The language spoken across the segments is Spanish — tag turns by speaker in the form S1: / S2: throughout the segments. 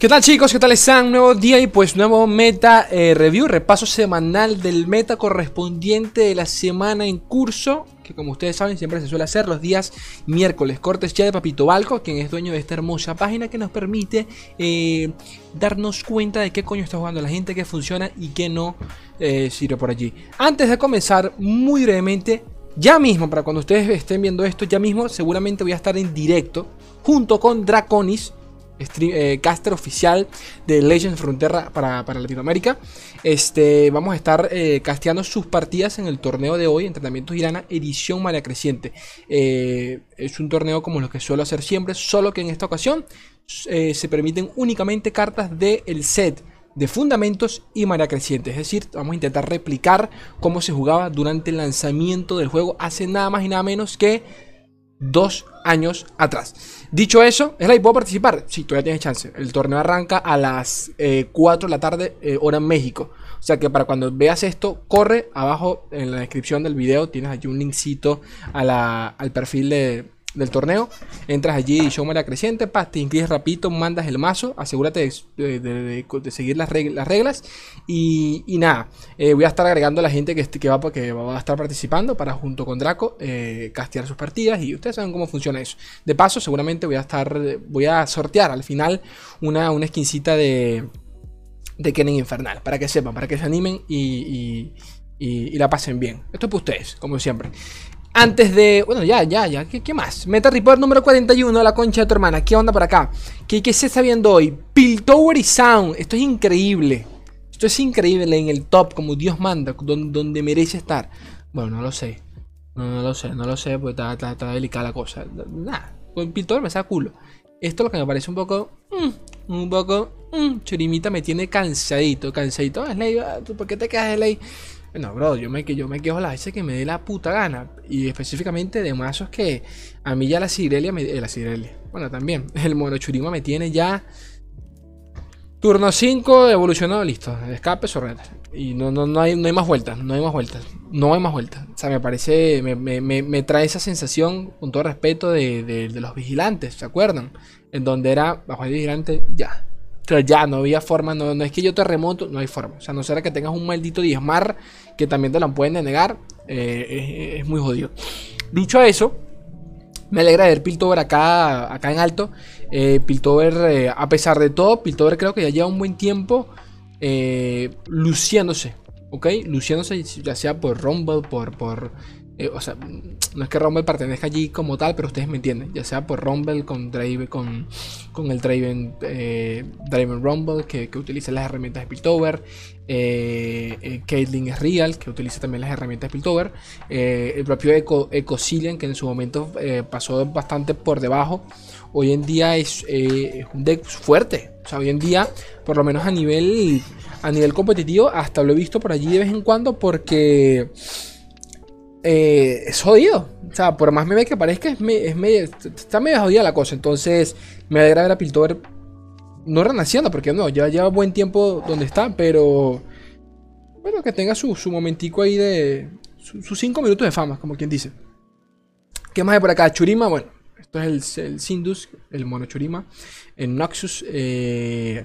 S1: ¿Qué tal chicos? ¿Qué tal están? Nuevo día y pues nuevo meta eh, review, repaso semanal del meta correspondiente de la semana en curso, que como ustedes saben siempre se suele hacer los días miércoles. Cortes ya de Papito Balco, quien es dueño de esta hermosa página que nos permite eh, darnos cuenta de qué coño está jugando la gente, qué funciona y qué no eh, sirve por allí. Antes de comenzar, muy brevemente, ya mismo, para cuando ustedes estén viendo esto, ya mismo seguramente voy a estar en directo junto con Draconis eh, caster oficial de Legends Frontera para, Latinoamérica. Este, vamos a estar eh, casteando sus partidas en el torneo de hoy, Entrenamientos Irana, edición María Creciente. Eh, es un torneo como lo que suelo hacer siempre, solo que en esta ocasión se permiten únicamente cartas del set de fundamentos y María Creciente. Es decir, vamos a intentar replicar cómo se jugaba durante el lanzamiento del juego hace nada más y nada menos que dos años atrás. Dicho eso, ¿es la puedo participar? Sí, todavía tienes chance. El torneo arranca a las 4 eh, de la tarde, eh, hora en México. O sea que para cuando veas esto, corre abajo en la descripción del video. Tienes allí un linkcito al perfil de, del torneo. Entras allí, show la creciente, te inscribes rapidito, mandas el mazo, asegúrate de, seguir las, reglas, y, nada, eh, voy a estar agregando a la gente que, va, que va a estar participando para junto con Draco eh, castear sus partidas y ustedes saben cómo funciona eso. De paso, seguramente voy a estar, voy a sortear al final una, una de, de Kennen Infernal, para que sepan, para que se animen y, y la pasen bien. Esto es para ustedes, como siempre. Antes de... Bueno, ya, ya, ya. ¿Qué, más? Meta Report número 41, la concha de tu hermana. ¿Qué onda por acá? ¿Qué, ¿Qué, se está viendo hoy? Piltover y Sound. Esto es increíble. Esto es increíble en el top, como Dios manda, donde, merece estar. Bueno, no lo sé. No, lo sé, no lo sé, porque está, delicada la cosa. Nada, con Piltover me saca culo. Esto lo que me parece un poco... Mm, un poco... Mm, churimita me tiene cansadito, cansadito. Ah, Slay, ¿por qué te quedas, Slay? Bueno, bro, yo me, yo me quejo las veces que me dé la puta gana. Y específicamente de mazos que a mí ya la Sirelia me. Eh, la Sirelia. Bueno, también. El Monochurima me tiene ya. Turno 5, evolucionado, listo. Escape, sorreta. Y no, no, no, hay, no hay más vueltas. No hay más vueltas. No hay más vueltas. O sea, me parece. Me, me, me trae esa sensación, con todo respeto, de, de, de, los vigilantes. ¿Se acuerdan? En donde era bajo el vigilante, ya ya no había forma, no, no es que yo te remonto, no hay forma. O sea, no será que tengas un maldito diezmar que también te lo pueden denegar, eh, es, muy jodido. Dicho eso, me alegra ver Piltover acá, acá en alto. Eh, Piltover, eh, a pesar de todo, Piltover creo que ya lleva un buen tiempo luciéndose. ¿Ok? Luciéndose, ya sea por Rumble, por, por eh, o sea, no es que Rumble pertenezca allí como tal, pero ustedes me entienden. Ya sea por Rumble, con Drive, con, con el Draven, eh, Rumble, que, utiliza las herramientas de Piltover. Eh, eh, Caitlyn es Real, que utiliza también las herramientas de Piltover. el propio Eco, Ecocilian, que en su momento pasó bastante por debajo. Hoy en día es, un deck fuerte. O sea, hoy en día, por lo menos a nivel, a nivel competitivo, hasta lo he visto por allí de vez en cuando porque eh, es jodido. O sea, por más meme que parezca, es, medio, está medio jodida la cosa. Entonces, me alegra ver a Piltover no renaciendo, porque no, ya lleva buen tiempo donde está, pero bueno, que tenga su, su momentico ahí de sus 5 minutos de fama, como quien dice. ¿Qué más hay por acá? Churima, bueno, esto es el, el Sindus, el mono Churima. El Noxus, eh,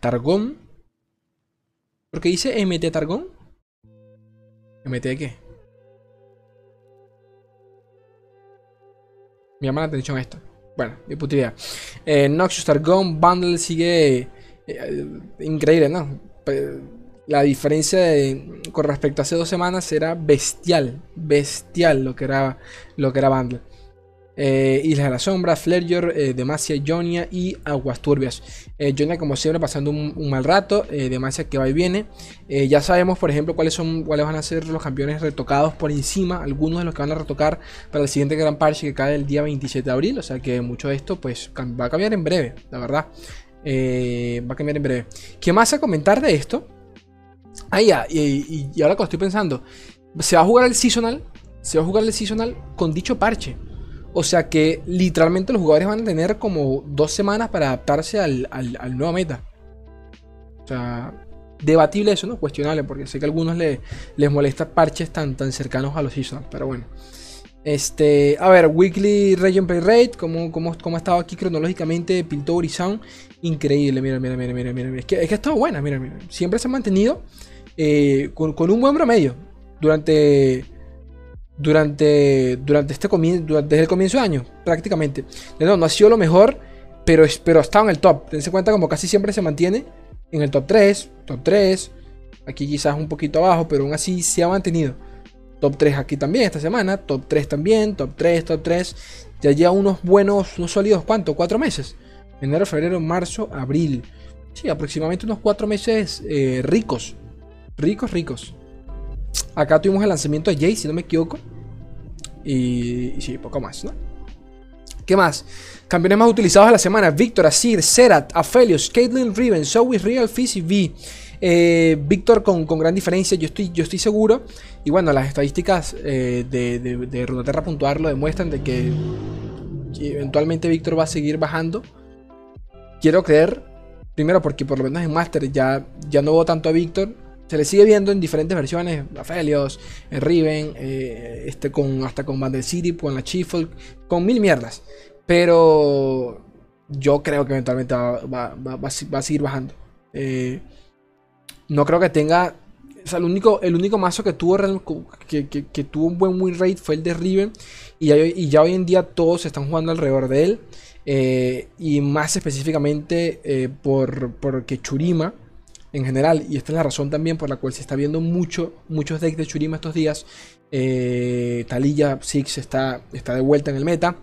S1: Targón. ¿Por qué dice MT Targón? ¿MT qué? Me llama la atención esto. Bueno, mi puta idea. Eh, Targon Bundle sigue eh, increíble, ¿no? La diferencia con respecto a hace dos semanas era bestial. Bestial lo que era, lo que era Bundle. Eh, Islas de la Sombra, Flerger, eh, Demacia, Jonia y Aguas Turbias. Eh, Jonia, como siempre, pasando un, mal rato. Eh, Demacia que va y viene. Eh, ya sabemos, por ejemplo, cuáles son cuáles van a ser los campeones retocados por encima. Algunos de los que van a retocar para el siguiente Gran Parche que cae el día 27 de abril. O sea que mucho de esto pues, va a cambiar en breve, la verdad. va a cambiar en breve. ¿Qué más a comentar de esto? Ah, ya, y, y ahora que estoy pensando, se va a jugar el seasonal. Se va a jugar el seasonal con dicho parche. O sea que literalmente los jugadores van a tener como dos semanas para adaptarse al, nuevo meta. O sea, debatible eso, ¿no? Cuestionable, porque sé que a algunos les molesta parches tan, tan cercanos a los seasons, pero bueno. Este, a ver, Weekly Region Play Rate, como, como, como ha estado aquí cronológicamente, Piltover y increíble, mira, mira, mira, mira, mira, es que, es que ha estado buena, mira, mira, siempre se ha mantenido eh, con, con, un buen promedio durante, durante, durante este comienzo, desde el comienzo de año, prácticamente. No, no ha sido lo mejor, pero, pero ha estado en el top, tense cuenta como casi siempre se mantiene en el top 3, top 3, aquí quizás un poquito abajo, pero aún así se ha mantenido. Top 3 aquí también esta semana. Top 3 también. Top 3, top 3. Ya lleva unos buenos, unos sólidos, ¿cuánto? Cuatro meses. Enero, febrero, marzo, abril. Sí, aproximadamente unos cuatro meses eh, ricos. Ricos, ricos. Acá tuvimos el lanzamiento de Jay, si no me equivoco. Y, sí, poco más, ¿no? ¿Qué más? Campeones más utilizados de la semana: Victor, Asir, Serat, Aphelios, Caitlyn Riven, Zoe, Real, Fizz y V. Eh, Víctor con, gran diferencia, yo estoy, yo estoy seguro. Y bueno, las estadísticas eh, de, de, de Runeterra Puntuar lo demuestran de que, eventualmente Víctor va a seguir bajando. Quiero creer, primero porque por lo menos en Master ya, ya no veo tanto a Víctor. Se le sigue viendo en diferentes versiones, a Felios, en Riven, eh, este con, hasta con Bandel City, con la Chief, con mil mierdas. Pero yo creo que eventualmente va, va, va, va a seguir bajando. Eh, no creo que tenga. O el único, el único mazo que tuvo, que, tuvo un buen win rate fue el de Riven. Y ya, y ya hoy en día todos están jugando alrededor de él. Eh, y más específicamente eh, por, porque Churima en general, y esta es la razón también por la cual se está viendo mucho, muchos decks de Churima estos días. Eh, Talilla Six está, está de vuelta en el meta.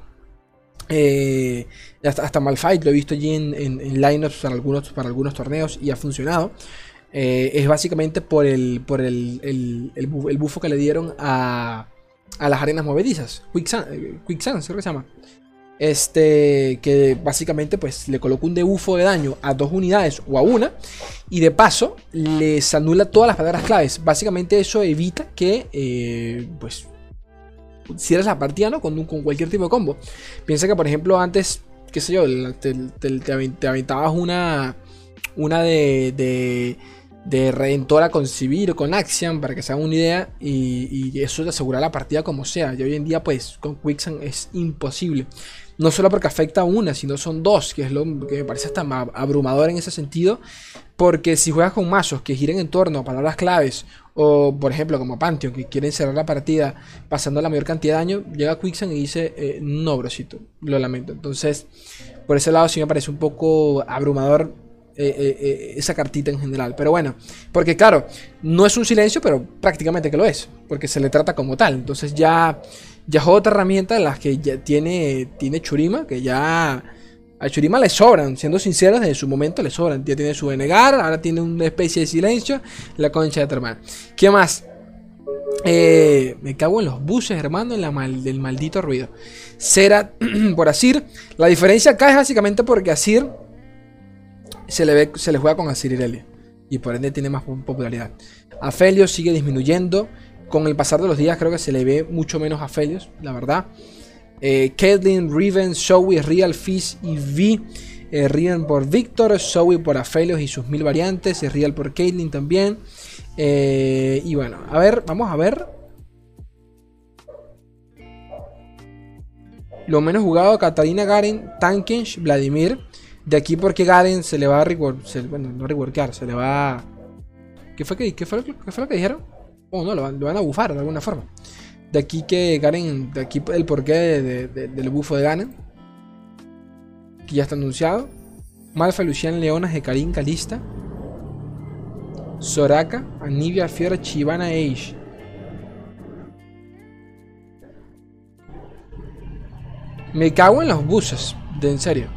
S1: Eh, hasta, hasta Malfight lo he visto allí en, en, lineups para algunos, para algunos torneos y ha funcionado. Eh, es básicamente por el, por el, el, el, bufo que le dieron a, a las arenas movedizas. Quicksand, Quicksand se llama. Este, que básicamente pues le coloca un debufo de daño a dos unidades o a una. Y de paso les anula todas las palabras claves. Básicamente eso evita que eh, pues cierres la partida ¿no? con, con cualquier tipo de combo. Piensa que por ejemplo antes, qué sé yo, te, aventabas una, una de de Redentora con Civil o con Axiom, para que se hagan una idea, y, eso te asegura la partida como sea. Y hoy en día, pues, con Quicksand es imposible. No solo porque afecta a una, sino son dos, que es lo que me parece hasta abrumador en ese sentido. Porque si juegas con mazos que giren en torno a palabras claves, o por ejemplo como Pantheon, que quieren cerrar la partida pasando la mayor cantidad de daño, llega Quicksand y dice, eh, no, brosito, lo lamento. Entonces, por ese lado sí me parece un poco abrumador eh, eh, esa cartita en general. Pero bueno, porque claro, no es un silencio, pero prácticamente que lo es, porque se le trata como tal. Entonces ya, ya es otra herramienta de las que ya tiene, tiene Churima, que ya a Churima le sobran, siendo sinceros, desde su momento le sobran. Ya tiene su denegar, ahora tiene una especie de silencio, la concha de tu hermano. ¿Qué más? me cago en los buses, hermano, en la mal, del maldito ruido. Será por Asir. La diferencia acá es básicamente porque Asir se le, ve, se le juega con Asir y por ende tiene más popularidad. Aphelios sigue disminuyendo. Con el pasar de los días creo que se le ve mucho menos a Aphelios, la verdad. Eh, Riven, Zoe, Real, Fizz y V. Eh, Riven por Victor, Zoe por Aphelios y sus mil variantes. Y Real por Caitlyn también. Eh, y bueno, a ver, vamos a ver. Lo menos jugado, Katarina Garen, Tankensh, Vladimir. De aquí porque Garen se le va a rework, bueno, no reworkear, se le va ¿Qué fue, qué qué fue lo que dijeron? Oh, no, lo van, a bufar de alguna forma. De aquí que Garen, de aquí el porqué del bufo de Garen. Que ya está anunciado. Malfa, Lucian, Leonas, Hecarim, Calista. Soraka, Anivia, Fiora, Chivana, Age. Me cago en los buses, de en serio.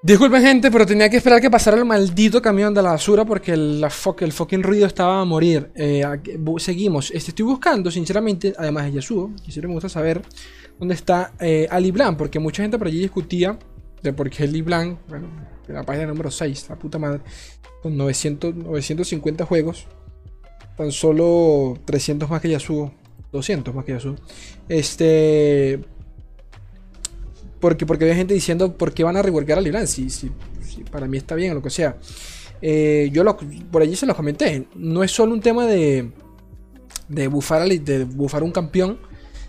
S1: Disculpen gente, pero tenía que esperar que pasara el maldito camión de la basura porque el, el fucking ruido estaba a morir. Eh, seguimos. Este, estoy buscando, sinceramente, además de Yasuo, quisiera me gusta saber dónde está eh, Ali Blanc, porque mucha gente por allí discutía de por qué Ali Blanc, bueno, en la página número 6, la puta madre, con 900, 950 juegos, tan solo 300 más que Yasuo, 200 más que Yasuo. Este porque, porque había gente diciendo por qué van a reworkar a Libran. Si, si, para mí está bien o lo que sea. Eh, yo por allí se los comenté. No es solo un tema de, de, bufar, de bufar un campeón.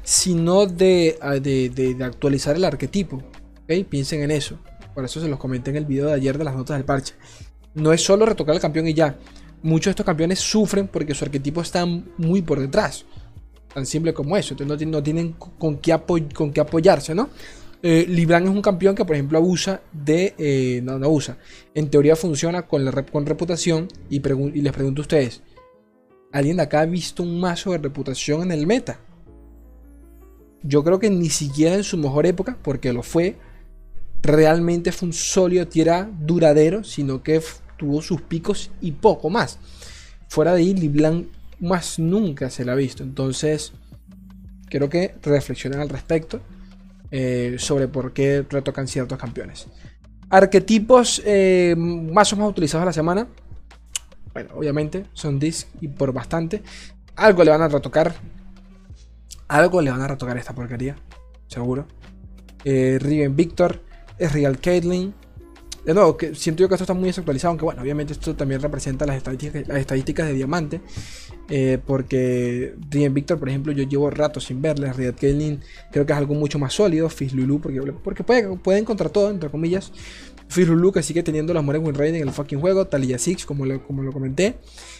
S1: sino de, de, actualizar el arquetipo. Piensen en eso. Por eso se los comenté en el video de ayer de las notas del parche. No es solo retocar al campeón y ya. Muchos de estos campeones sufren porque su arquetipo está muy por detrás. Tan simple como eso. Entonces no, tienen con qué, con qué apoyarse, ¿no? Eh, Libran es un campeón que, por ejemplo, abusa de. Eh, no, no abusa. En teoría funciona con, con reputación. Y, y les pregunto a ustedes: ¿alguien de acá ha visto un mazo de reputación en el meta? Yo creo que ni siquiera en su mejor época, porque lo fue, realmente fue un sólido tierra duradero, sino que tuvo sus picos y poco más. Fuera de ahí, Liblan más nunca se la ha visto. Entonces, creo que reflexionen al respecto. Eh, sobre por qué retocan ciertos campeones. Arquetipos eh, más o menos utilizados a la semana. Bueno, obviamente son Disc y por bastante. Algo le van a retocar. Algo le van a retocar esta porquería. Seguro. Eh, Riven Victor. Es Real Caitlyn de nuevo, que siento yo que esto está muy desactualizado, aunque bueno, obviamente esto también representa las estadísticas, las estadísticas de diamante, eh, porque Rien Victor, por ejemplo, yo llevo rato sin verle, Riot Kaelin creo que es algo mucho más sólido, Fizz Lulu, porque, porque puede, puede encontrar todo, entre comillas, Fizz Lulu que sigue teniendo los mejores win en el fucking juego, Talia Six, como lo, como lo comenté,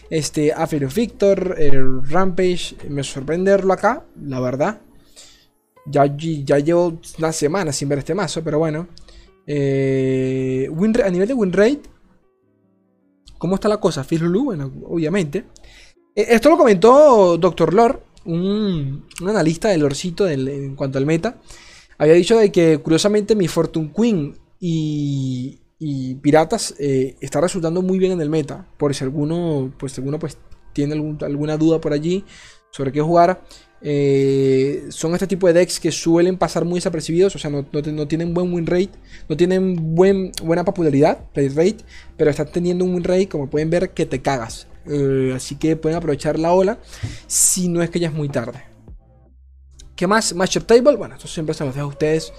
S1: este, Afiro Victor, el Rampage, me sorprende verlo acá, la verdad, ya, ya llevo una semana sin ver este mazo, pero bueno. Eh, a nivel de win rate, ¿cómo está la cosa? Lulu, bueno, obviamente. Eh, esto lo comentó Dr. Lore, un, analista del Lorcito en cuanto al meta. Había dicho de que curiosamente mi Fortune Queen y, Piratas eh, está resultando muy bien en el meta. Por si alguno, pues, alguno pues, tiene alguna duda por allí sobre qué jugar. Eh, son este tipo de decks que suelen pasar muy desapercibidos, o sea, no, tienen buen win rate, no tienen buen, buena popularidad, play rate, pero están teniendo un win rate, como pueden ver, que te cagas. Eh, así que pueden aprovechar la ola si no es que ya es muy tarde. ¿Qué más? Matchup Table, bueno, esto siempre se los dejo a ustedes.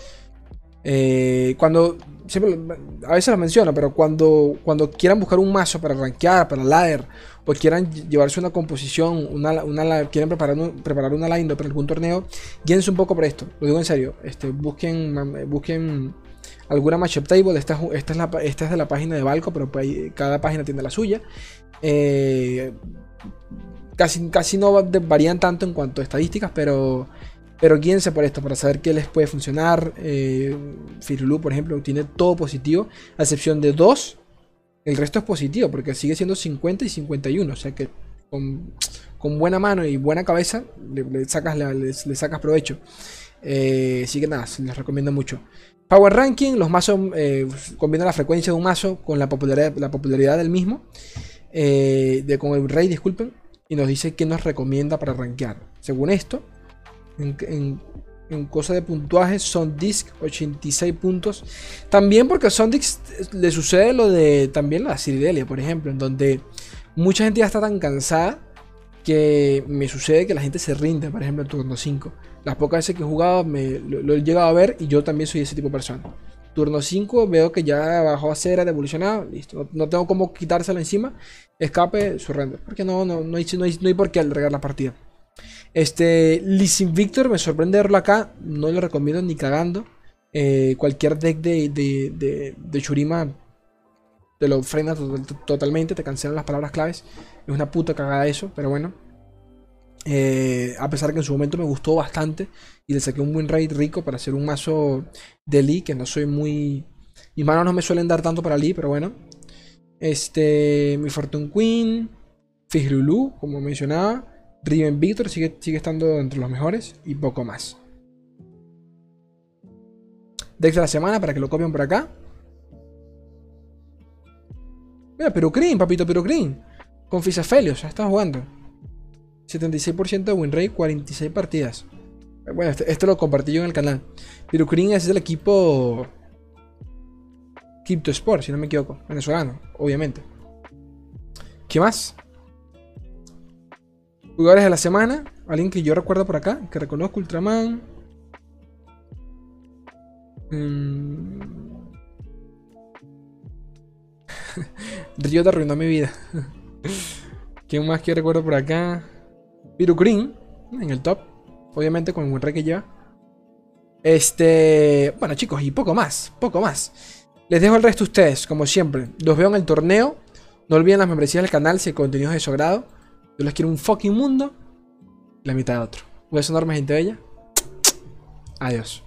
S1: Eh, cuando, siempre, a veces lo menciono, pero cuando, cuando quieran buscar un mazo para rankear, para ladder, o quieran llevarse una composición, una, quieren preparar, preparar una line para algún torneo, guíense un poco por esto, lo digo en serio, este, busquen, busquen alguna matchup table, esta, esta es de la página de Balco, pero pues cada página tiene la suya. Eh, casi, casi no varían tanto en cuanto a estadísticas, pero pero guíense por esto, para saber qué les puede funcionar. Eh, Firulu, por ejemplo, tiene todo positivo, a excepción de dos. El resto es positivo, porque sigue siendo 50 y 51. O sea que con, buena mano y buena cabeza le, sacas, le, sacas provecho. Eh, así que nada, les recomiendo mucho. Power Ranking, los mazos eh, combinan la frecuencia de un mazo con la popularidad, la popularidad del mismo. Eh, de, con el rey, disculpen. Y nos dice qué nos recomienda para rankear. Según esto, cosa de puntuaje, Disc 86 puntos. También porque a Sondix le sucede lo de también la Ciridelia, por ejemplo, en donde mucha gente ya está tan cansada que me sucede que la gente se rinde, por ejemplo, en turno 5. Las pocas veces que he jugado me, lo, he llegado a ver y yo también soy ese tipo de persona. Turno 5 veo que ya bajó a cera, de evolucionado, listo. No, tengo cómo quitárselo encima. Escape, surrender. Porque no, no, no, hay, no, hay, no hay por qué albergar la partida. Este, Lizin Victor, me sorprende verlo acá. No lo recomiendo ni cagando. Eh, cualquier deck de, de, de, Shurima te lo frena totalmente, te cancelan las palabras claves. Es una puta cagada eso, pero bueno. Eh, a pesar que en su momento me gustó bastante y le saqué un buen raid rico para hacer un mazo de Lee, que no soy muy... Mis manos no me suelen dar tanto para Lee, pero bueno. Este, mi Fortune Queen, Lulu, como mencionaba. Riven Victor sigue, sigue estando entre los mejores y poco más. Dex de la semana para que lo copien por acá. Mira, Perucrin, papito Perucrin. Con Fisafelios, ya está jugando. 76% de win rate, 46 partidas. Bueno, este, esto lo compartí yo en el canal. Perucrin es del equipo Crypto Sport, si no me equivoco. Venezolano, obviamente. ¿Qué más? Jugadores de la semana. Alguien que yo recuerdo por acá, que reconozco Ultraman. Mm. Río te arruinó mi vida. ¿Quién más que recuerdo por acá? Viru Green, en el top. Obviamente con el buen rey que lleva. Este. Bueno, chicos, y poco más. Poco más. Les dejo el resto a ustedes, como siempre. Los veo en el torneo. No olviden las membresías del canal si el contenido es de su agrado. Yo les quiero un fucking mundo. La mitad de otro. Voy a sonar más gente bella. Adiós.